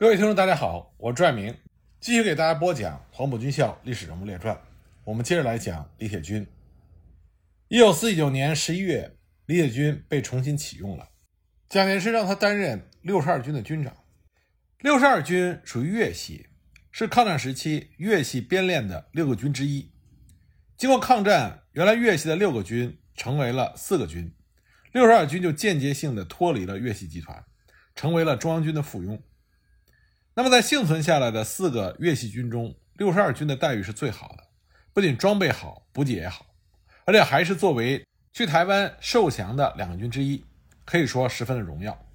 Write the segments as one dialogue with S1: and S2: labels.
S1: 各位听众，大家好，我是爱明，继续给大家播讲《黄埔军校历史人物列传》。我们接着来讲李铁军。一九四九年十一月，李铁军被重新启用了，蒋介石让他担任六十二军的军长。六十二军属于粤系，是抗战时期粤系编练的六个军之一。经过抗战，原来粤系的六个军成为了四个军，六十二军就间接性的脱离了粤系集团，成为了中央军的附庸。那么，在幸存下来的四个粤系军中，六十二军的待遇是最好的，不仅装备好，补给也好，而且还是作为去台湾受降的两个军之一，可以说十分的荣耀。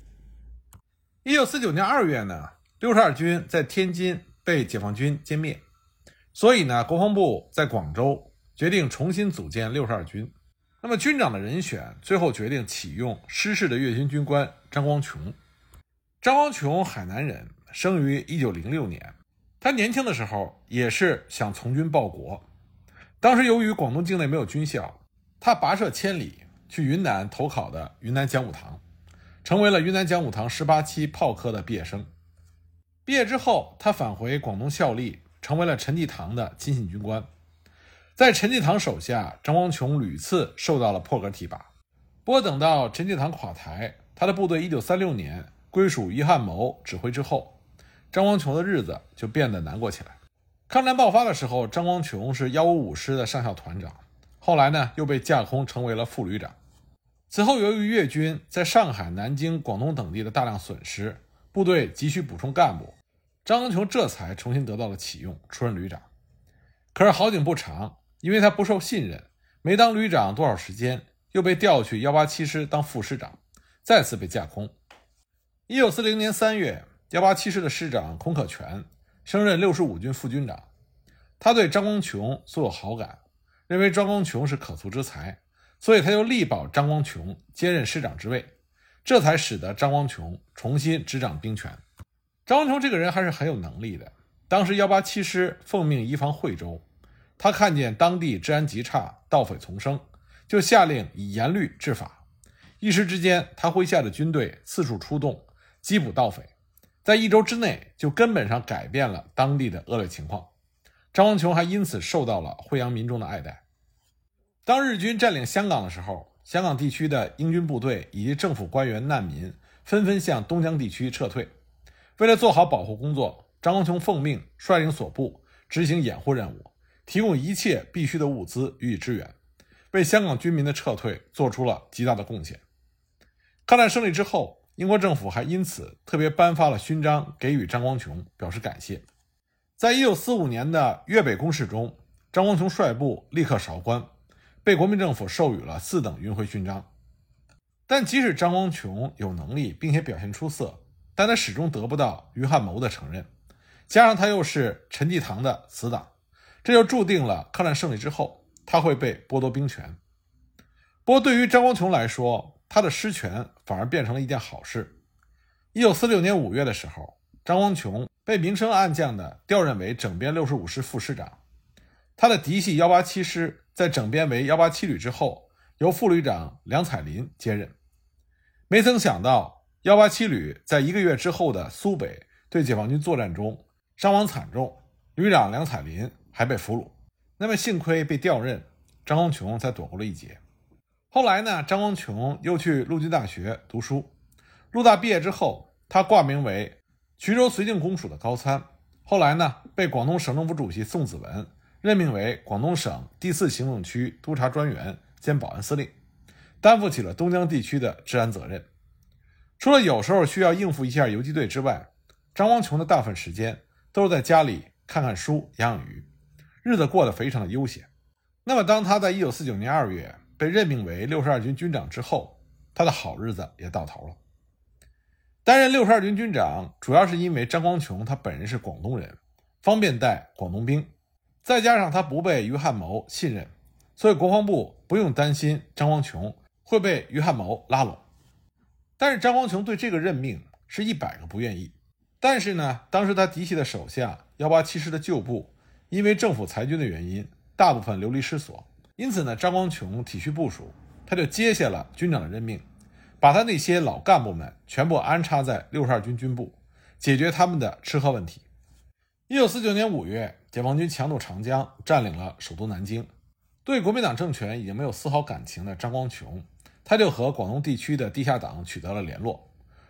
S1: 一九四九年二月呢，六十二军在天津被解放军歼灭，所以呢，国防部在广州决定重新组建六十二军。那么，军长的人选最后决定启用失事的粤军军官张光琼。张光琼，海南人。生于一九零六年，他年轻的时候也是想从军报国。当时由于广东境内没有军校，他跋涉千里去云南投考的云南讲武堂，成为了云南讲武堂十八期炮科的毕业生。毕业之后，他返回广东效力，成为了陈济棠的亲信军官。在陈济棠手下，张光琼屡次受到了破格提拔。不过，等到陈济棠垮台，他的部队一九三六年归属于汉谋指挥之后。张光琼的日子就变得难过起来。抗战爆发的时候，张光琼是幺五五师的上校团长，后来呢又被架空成为了副旅长。此后，由于粤军在上海、南京、广东等地的大量损失，部队急需补充干部，张光琼这才重新得到了启用，出任旅长。可是好景不长，因为他不受信任，没当旅长多少时间，又被调去幺八七师当副师长，再次被架空。一九四零年三月。幺八七师的师长孔可全升任六十五军副军长，他对张光琼素有好感，认为张光琼是可塑之才，所以他就力保张光琼接任师长之位，这才使得张光琼重新执掌兵权。张光琼这个人还是很有能力的。当时幺八七师奉命移防惠州，他看见当地治安极差，盗匪丛生，就下令以严律治法。一时之间，他麾下的军队四处出动，缉捕盗匪。在一周之内，就根本上改变了当地的恶劣情况。张光琼还因此受到了惠阳民众的爱戴。当日军占领香港的时候，香港地区的英军部队以及政府官员、难民纷纷向东江地区撤退。为了做好保护工作，张光琼奉命率领所部执行掩护任务，提供一切必需的物资予以支援，为香港军民的撤退做出了极大的贡献。抗战胜利之后。英国政府还因此特别颁发了勋章给予张光琼，表示感谢。在一九四五年的粤北攻势中，张光琼率部立刻韶关，被国民政府授予了四等云辉勋章。但即使张光琼有能力并且表现出色，但他始终得不到余汉谋的承认，加上他又是陈济棠的死党，这就注定了抗战胜利之后他会被剥夺兵权。不过对于张光琼来说，他的失权反而变成了一件好事。一九四六年五月的时候，张光琼被明升暗降的调任为整编六十五师副师长，他的嫡系幺八七师在整编为幺八七旅之后，由副旅长梁彩林接任。没曾想到，幺八七旅在一个月之后的苏北对解放军作战中伤亡惨重，旅长梁彩林还被俘虏。那么幸亏被调任，张光琼才躲过了一劫。后来呢，张光琼又去陆军大学读书。陆大毕业之后，他挂名为衢州绥靖公署的高参。后来呢，被广东省政府主席宋子文任命为广东省第四行政区督察专员兼保安司令，担负起了东江地区的治安责任。除了有时候需要应付一下游击队之外，张光琼的大部分时间都是在家里看看书、养养鱼，日子过得非常的悠闲。那么，当他在一九四九年二月。被任命为六十二军军长之后，他的好日子也到头了。担任六十二军军长，主要是因为张光琼他本人是广东人，方便带广东兵，再加上他不被于汉谋信任，所以国防部不用担心张光琼会被于汉谋拉拢。但是张光琼对这个任命是一百个不愿意。但是呢，当时他嫡系的手下幺八七师的旧部，因为政府裁军的原因，大部分流离失所。因此呢，张光琼体恤部署，他就接下了军长的任命，把他那些老干部们全部安插在六十二军军部，解决他们的吃喝问题。一九四九年五月，解放军强渡长江，占领了首都南京。对国民党政权已经没有丝毫感情的张光琼，他就和广东地区的地下党取得了联络，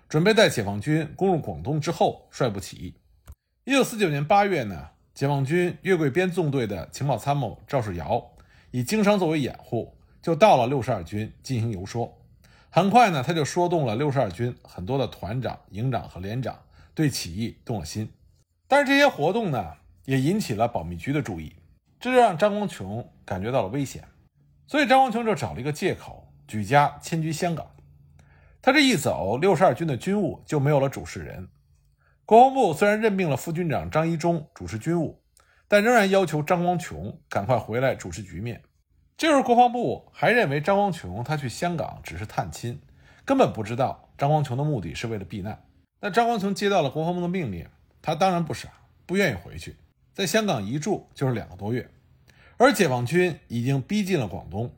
S1: 准备在解放军攻入广东之后率部起义。一九四九年八月呢，解放军粤桂边纵队的情报参谋赵世尧以经商作为掩护，就到了六十二军进行游说。很快呢，他就说动了六十二军很多的团长、营长和连长，对起义动了心。但是这些活动呢，也引起了保密局的注意，这就让张光琼感觉到了危险。所以张光琼就找了一个借口，举家迁居香港。他这一走，六十二军的军务就没有了主事人。国防部虽然任命了副军长张一中主持军务，但仍然要求张光琼赶快回来主持局面。这时，国防部还认为张光琼他去香港只是探亲，根本不知道张光琼的目的是为了避难。那张光琼接到了国防部的命令，他当然不傻，不愿意回去，在香港一住就是两个多月。而解放军已经逼近了广东，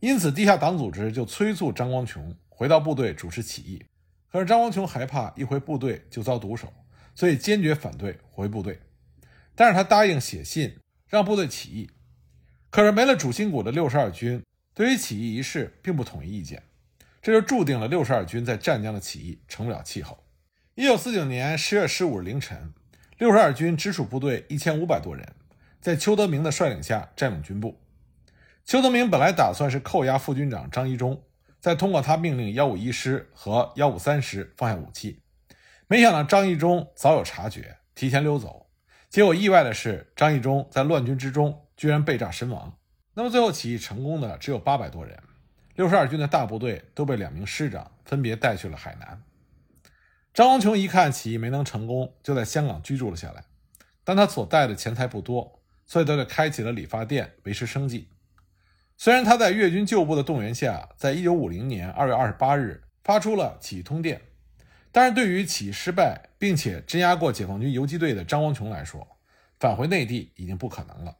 S1: 因此地下党组织就催促张光琼回到部队主持起义。可是张光琼害怕一回部队就遭毒手，所以坚决反对回部队。但是他答应写信让部队起义。可是没了主心骨的六十二军对于起义一事并不统一意见，这就注定了六十二军在湛江的起义成不了气候。一九四九年十月十五日凌晨，六十二军直属部队一千五百多人，在邱德明的率领下占领军部。邱德明本来打算是扣押副军长张一中，再通过他命令幺五一师和幺五三师放下武器，没想到张一中早有察觉，提前溜走。结果意外的是，张一中在乱军之中。居然被炸身亡。那么最后起义成功的只有八百多人，六十二军的大部队都被两名师长分别带去了海南。张光琼一看起义没能成功，就在香港居住了下来。但他所带的钱财不多，所以他就开启了理发店维持生计。虽然他在粤军旧部的动员下，在一九五零年二月二十八日发出了起义通电，但是对于起义失败并且镇压过解放军游击队的张光琼来说，返回内地已经不可能了。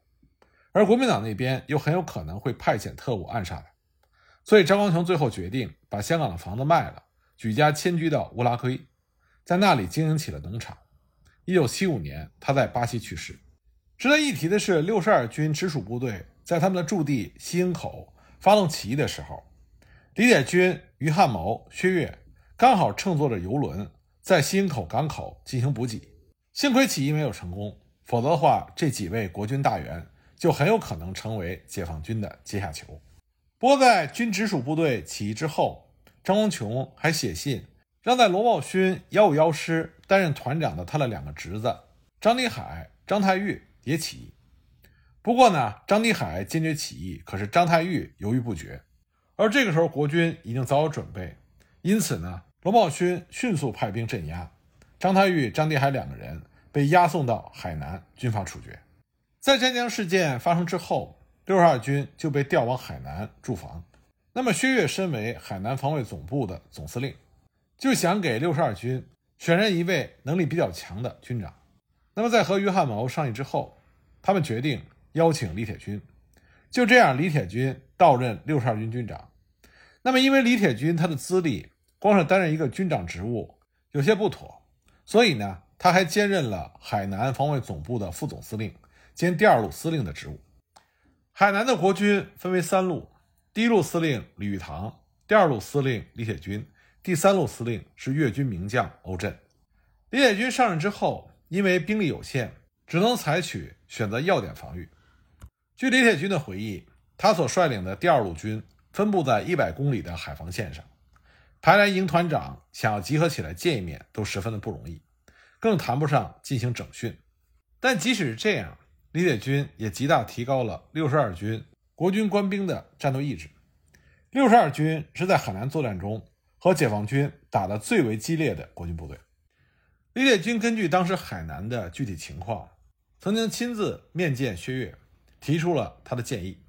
S1: 而国民党那边又很有可能会派遣特务暗杀他，所以张光琼最后决定把香港的房子卖了，举家迁居到乌拉圭，在那里经营起了农场。一九七五年，他在巴西去世。值得一提的是，六十二军直属部队在他们的驻地西营口发动起义的时候，李铁军、于汉谋、薛岳刚好乘坐着游轮在西营口港口进行补给。幸亏起义没有成功，否则的话，这几位国军大员。就很有可能成为解放军的阶下囚。不过，在军直属部队起义之后，张光琼还写信让在罗茂勋幺五幺师担任团长的他的两个侄子张立海、张太玉也起义。不过呢，张立海坚决起义，可是张太玉犹豫不决。而这个时候，国军已经早有准备，因此呢，罗茂勋迅速派兵镇压张太玉、张定海两个人，被押送到海南军法处决。在湛江事件发生之后，六十二军就被调往海南驻防。那么薛岳身为海南防卫总部的总司令，就想给六十二军选任一位能力比较强的军长。那么在和于汉谋商议之后，他们决定邀请李铁军。就这样，李铁军到任六十二军军长。那么因为李铁军他的资历，光是担任一个军长职务有些不妥，所以呢，他还兼任了海南防卫总部的副总司令。兼第二路司令的职务。海南的国军分为三路，第一路司令李玉堂，第二路司令李铁军，第三路司令是粤军名将欧震。李铁军上任之后，因为兵力有限，只能采取选择要点防御。据李铁军的回忆，他所率领的第二路军分布在一百公里的海防线上，排来营团长想要集合起来见一面，都十分的不容易，更谈不上进行整训。但即使是这样，李铁军也极大提高了六十二军国军官兵的战斗意志。六十二军是在海南作战中和解放军打得最为激烈的国军部队。李铁军根据当时海南的具体情况，曾经亲自面见薛岳，提出了他的建议。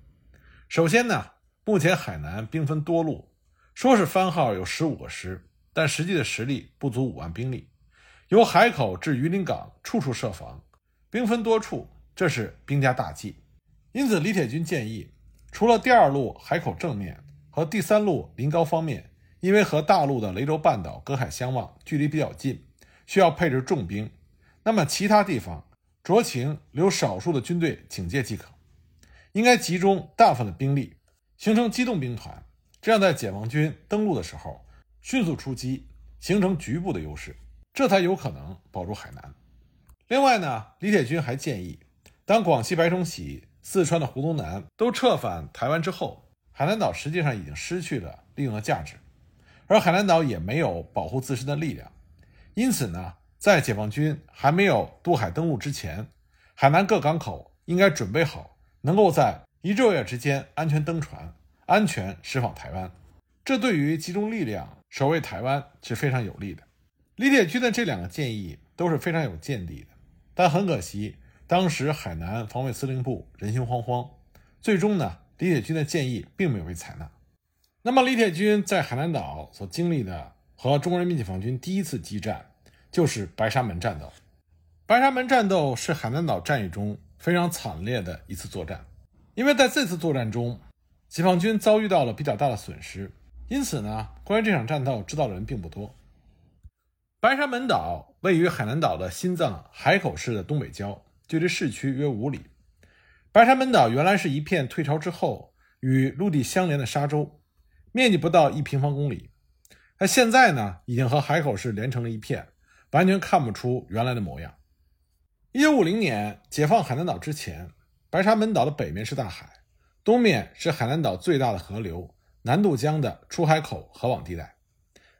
S1: 首先呢，目前海南兵分多路，说是番号有十五个师，但实际的实力不足五万兵力，由海口至榆林港，处处设防，兵分多处。这是兵家大忌，因此李铁军建议，除了第二路海口正面和第三路临高方面，因为和大陆的雷州半岛隔海相望，距离比较近，需要配置重兵，那么其他地方酌情留少数的军队警戒即可。应该集中大部分的兵力，形成机动兵团，这样在解放军登陆的时候迅速出击，形成局部的优势，这才有可能保住海南。另外呢，李铁军还建议，当广西白崇禧、四川的胡宗南都撤返台湾之后，海南岛实际上已经失去了利用的价值，而海南岛也没有保护自身的力量。因此呢，在解放军还没有渡海登陆之前，海南各港口应该准备好。能够在一昼夜之间安全登船、安全驶访台湾，这对于集中力量守卫台湾是非常有利的。李铁军的这两个建议都是非常有见地的，但很可惜，当时海南防卫司令部人心惶惶，最终呢，李铁军的建议并没有被采纳。那么，李铁军在海南岛所经历的和中国人民解放军第一次激战，就是白沙门战斗。白沙门战斗是海南岛战役中。非常惨烈的一次作战，因为在这次作战中，解放军遭遇到了比较大的损失，因此呢，关于这场战斗知道的人并不多。白沙门岛位于海南岛的心脏海口市的东北郊，距离市区约五里。白沙门岛原来是一片退潮之后与陆地相连的沙洲，面积不到一平方公里，那现在呢，已经和海口市连成了一片，完全看不出原来的模样。一九五零年解放海南岛之前，白沙门岛的北面是大海，东面是海南岛最大的河流南渡江的出海口河网地带，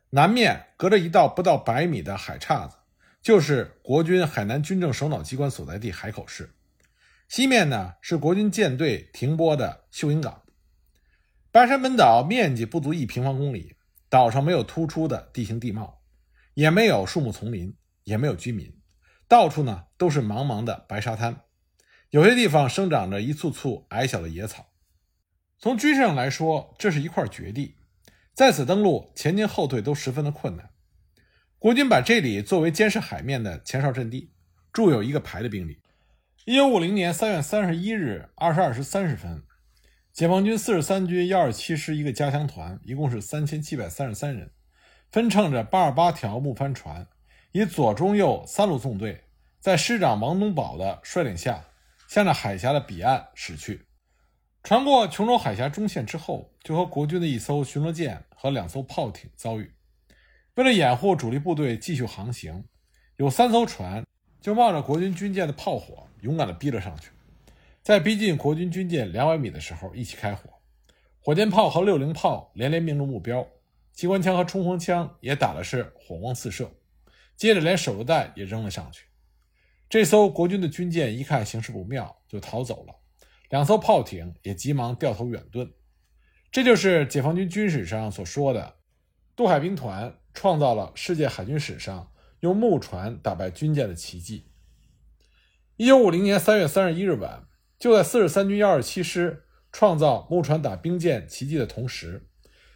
S1: 南面隔着一道不到百米的海岔子，就是国军海南军政首脑机关所在地海口市，西面呢是国军舰队停泊的秀英港。白沙门岛面积不足一平方公里，岛上没有突出的地形地貌，也没有树木丛林，也没有居民。到处呢都是茫茫的白沙滩，有些地方生长着一簇簇矮小的野草。从军事上来说，这是一块绝地，在此登陆前进后退都十分的困难。国军把这里作为监视海面的前哨阵地，驻有一个排的兵力。一九五零年三月三十一日二十二时三十分，解放军四十三军幺二七师一个加强团，一共是三千七百三十三人，分乘着八十八条木帆船。以左、中、右三路纵队，在师长王东宝的率领下，向着海峡的彼岸驶去。船过琼州海峡中线之后，就和国军的一艘巡逻舰和两艘炮艇遭遇。为了掩护主力部队继续航行，有三艘船就冒着国军军舰的炮火，勇敢地逼了上去。在逼近国军军舰两百米的时候，一起开火，火箭炮和六零炮连连命中目标，机关枪和冲锋枪也打的是火光四射。接着，连手榴弹也扔了上去。这艘国军的军舰一看形势不妙，就逃走了。两艘炮艇也急忙掉头远遁。这就是解放军军史上所说的“渡海兵团创造了世界海军史上用木船打败军舰的奇迹”。一九五零年三月三十一日晚，就在四十三军幺二七师创造木船打兵舰奇迹的同时，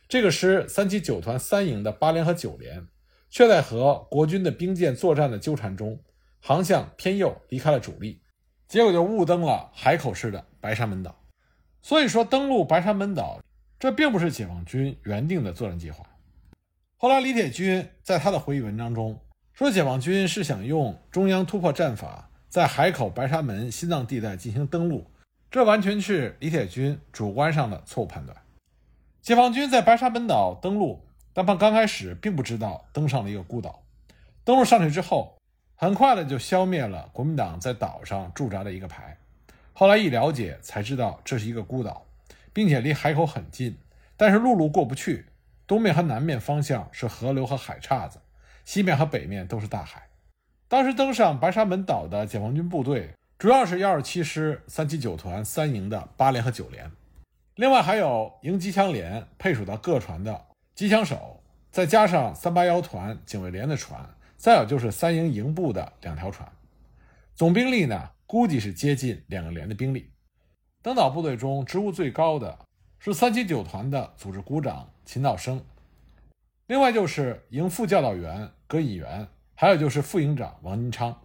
S1: 这个师三七九团三营的八连和九连。却在和国军的兵舰作战的纠缠中，航向偏右，离开了主力，结果就误登了海口市的白沙门岛。所以说，登陆白沙门岛，这并不是解放军原定的作战计划。后来，李铁军在他的回忆文章中说，解放军是想用中央突破战法，在海口白沙门心脏地带进行登陆，这完全是李铁军主观上的错误判断。解放军在白沙门岛登陆。但他刚开始并不知道登上了一个孤岛，登陆上去之后，很快的就消灭了国民党在岛上驻扎的一个排。后来一了解才知道这是一个孤岛，并且离海口很近，但是陆路过不去。东面和南面方向是河流和海岔子，西面和北面都是大海。当时登上白沙门岛的解放军部队，主要是幺二七师三七九团三营的八连和九连，另外还有营机枪连配属到各船的。机枪手，再加上三八幺团警卫连的船，再有就是三营营部的两条船，总兵力呢，估计是接近两个连的兵力。登岛部队中职务最高的是三七九团的组织股长秦道生，另外就是营副教导员葛以元，还有就是副营长王金昌。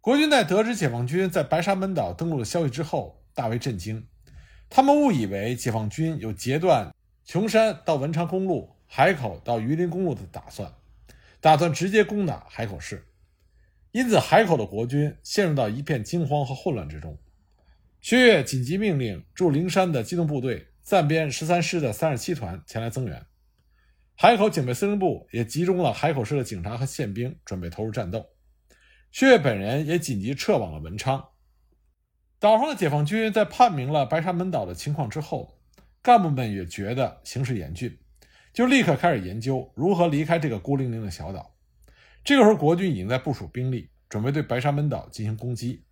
S1: 国军在得知解放军在白沙门岛登陆的消息之后，大为震惊，他们误以为解放军有截断。琼山到文昌公路、海口到榆林公路的打算，打算直接攻打海口市。因此，海口的国军陷入到一片惊慌和混乱之中。薛岳紧急命令驻灵山的机动部队暂编十三师的三十七团前来增援。海口警备司令部也集中了海口市的警察和宪兵，准备投入战斗。薛岳本人也紧急撤往了文昌。岛上的解放军在判明了白沙门岛的情况之后，干部们也觉得形势严峻，就立刻开始研究如何离开这个孤零零的小岛。这个时候，国军已经在部署兵力，准备对白沙门岛进行攻击。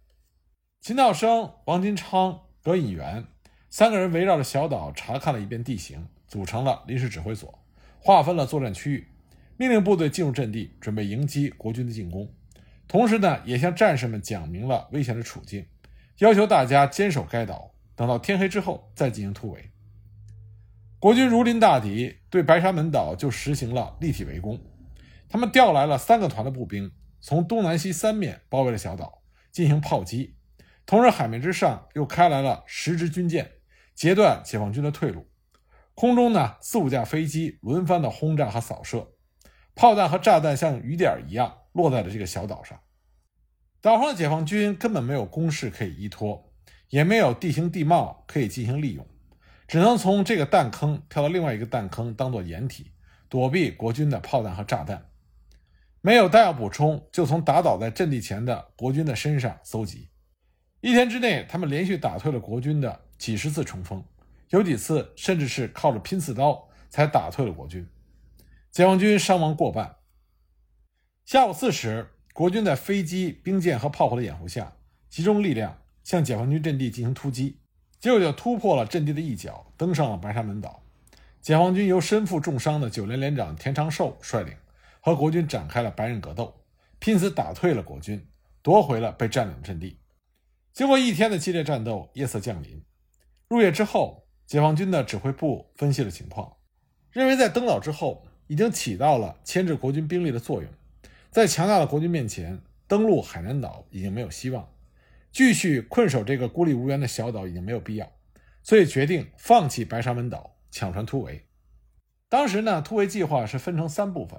S1: 秦道生、王金昌、葛引元三个人围绕着小岛查看了一遍地形，组成了临时指挥所，划分了作战区域，命令部队进入阵地，准备迎击国军的进攻。同时呢，也向战士们讲明了危险的处境，要求大家坚守该岛，等到天黑之后再进行突围。国军如临大敌，对白沙门岛就实行了立体围攻。他们调来了三个团的步兵，从东南西三面包围了小岛，进行炮击。同时，海面之上又开来了十支军舰，截断解放军的退路。空中呢，四五架飞机轮番的轰炸和扫射，炮弹和炸弹像雨点一样落在了这个小岛上。岛上的解放军根本没有工事可以依托，也没有地形地貌可以进行利用，只能从这个弹坑跳到另外一个弹坑，当做掩体，躲避国军的炮弹和炸弹。没有弹药补充，就从打倒在阵地前的国军的身上搜集。一天之内，他们连续打退了国军的几十次冲锋，有几次甚至是靠着拼刺刀才打退了国军。解放军伤亡过半。下午四时，国军在飞机、兵舰和炮火的掩护下，集中力量向解放军阵地进行突击，结果就突破了阵地的一角，登上了白沙门岛。解放军由身负重伤的九连连长田长寿率领。和国军展开了白刃格斗，拼死打退了国军，夺回了被占领的阵地。经过一天的激烈战斗，夜色降临。入夜之后，解放军的指挥部分析了情况，认为在登岛之后已经起到了牵制国军兵力的作用，在强大的国军面前，登陆海南岛已经没有希望，继续困守这个孤立无援的小岛已经没有必要，所以决定放弃白沙门岛，抢船突围。当时呢，突围计划是分成三部分。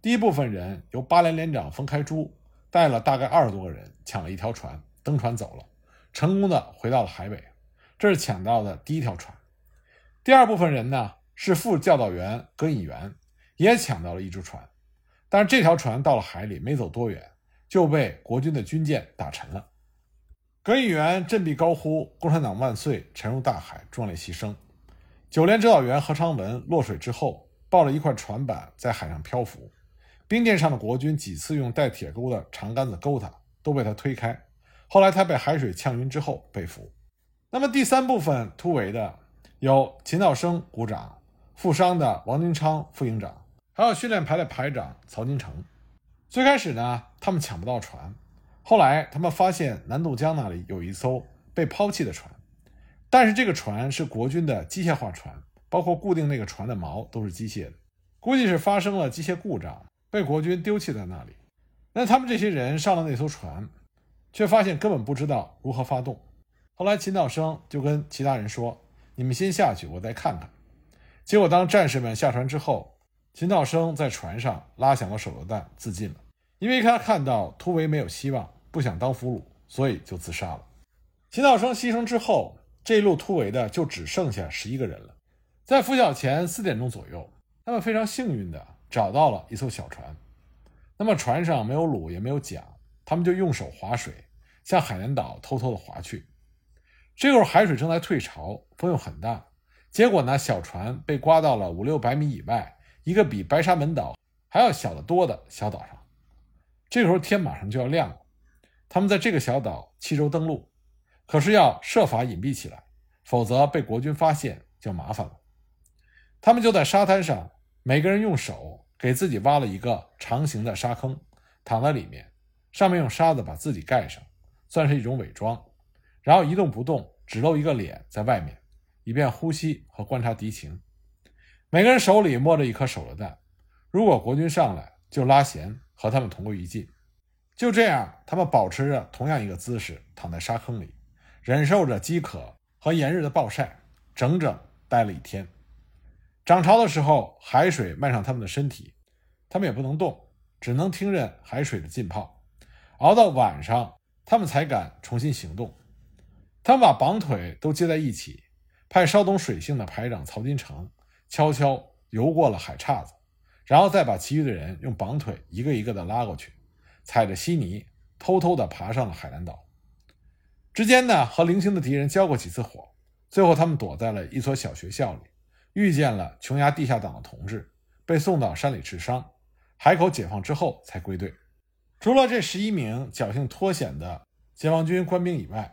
S1: 第一部分人由八连连长冯开珠带了大概二十多个人，抢了一条船，登船走了，成功的回到了海北。这是抢到的第一条船。第二部分人呢，是副教导员葛引元，也抢到了一只船，但是这条船到了海里没走多远，就被国军的军舰打沉了。葛引元振臂高呼“共产党万岁”，沉入大海，壮烈牺牲。九连指导员何昌文落水之后，抱着一块船板在海上漂浮。冰舰上的国军几次用带铁钩的长杆子勾他，都被他推开。后来他被海水呛晕之后被俘。那么第三部分突围的有秦道生股长、负伤的王金昌副营长，还有训练排的排长曹金成。最开始呢，他们抢不到船，后来他们发现南渡江那里有一艘被抛弃的船，但是这个船是国军的机械化船，包括固定那个船的锚都是机械的，估计是发生了机械故障。被国军丢弃在那里，那他们这些人上了那艘船，却发现根本不知道如何发动。后来秦道生就跟其他人说：“你们先下去，我再看看。”结果当战士们下船之后，秦道生在船上拉响了手榴弹自尽了，因为他看到突围没有希望，不想当俘虏，所以就自杀了。秦道生牺牲之后，这一路突围的就只剩下十一个人了。在拂晓前四点钟左右，他们非常幸运的。找到了一艘小船，那么船上没有橹也没有桨，他们就用手划水，向海南岛偷偷的划去。这会儿海水正在退潮，风又很大，结果呢，小船被刮到了五六百米以外一个比白沙门岛还要小得多的小岛上。这时候天马上就要亮了，他们在这个小岛弃舟登陆，可是要设法隐蔽起来，否则被国军发现就麻烦了。他们就在沙滩上。每个人用手给自己挖了一个长形的沙坑，躺在里面，上面用沙子把自己盖上，算是一种伪装。然后一动不动，只露一个脸在外面，以便呼吸和观察敌情。每个人手里摸着一颗手榴弹，如果国军上来，就拉弦和他们同归于尽。就这样，他们保持着同样一个姿势，躺在沙坑里，忍受着饥渴和炎日的暴晒，整整待了一天。涨潮的时候，海水漫上他们的身体，他们也不能动，只能听任海水的浸泡，熬到晚上，他们才敢重新行动。他们把绑腿都接在一起，派稍懂水性的排长曹金城悄悄游过了海岔子，然后再把其余的人用绑腿一个一个的拉过去，踩着稀泥，偷偷的爬上了海南岛。之间呢，和零星的敌人交过几次火，最后他们躲在了一所小学校里，遇见了琼崖地下党的同志，被送到山里治伤。海口解放之后才归队。除了这十一名侥幸脱险的解放军官兵以外，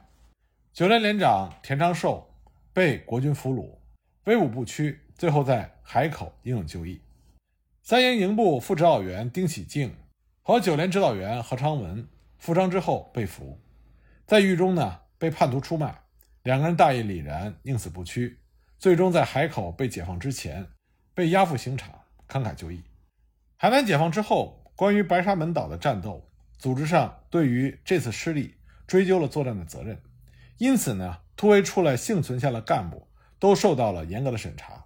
S1: 九连连长田昌寿被国军俘虏，威武不屈，最后在海口英勇就义。三营营部副指导员丁喜静和九连指导员何昌文负伤之后被俘，在狱中呢被叛徒出卖，两个人大义凛然，宁死不屈，最终在海口被解放之前被押赴刑场，慷慨就义。海南解放之后，关于白沙门岛的战斗，组织上对于这次失利追究了作战的责任，因此呢，突围出来幸存下的干部都受到了严格的审查。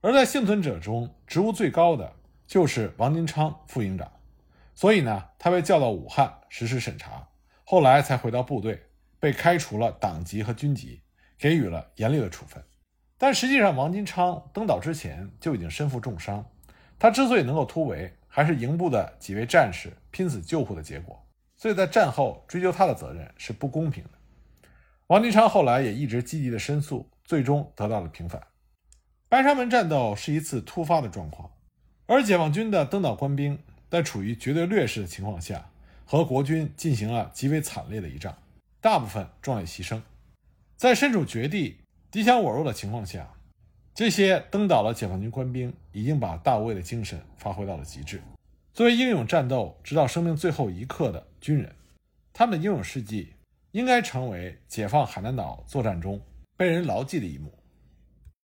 S1: 而在幸存者中，职务最高的就是王金昌副营长，所以呢，他被叫到武汉实施审查，后来才回到部队，被开除了党籍和军籍，给予了严厉的处分。但实际上，王金昌登岛之前就已经身负重伤。他之所以能够突围，还是营部的几位战士拼死救护的结果，所以在战后追究他的责任是不公平的。王金昌后来也一直积极的申诉，最终得到了平反。白沙门战斗是一次突发的状况，而解放军的登岛官兵在处于绝对劣势的情况下，和国军进行了极为惨烈的一仗，大部分壮烈牺牲。在身处绝地、敌强我弱的情况下。这些登岛的解放军官兵已经把大无畏的精神发挥到了极致。作为英勇战斗直到生命最后一刻的军人，他们的英勇事迹应该成为解放海南岛作战中被人牢记的一幕。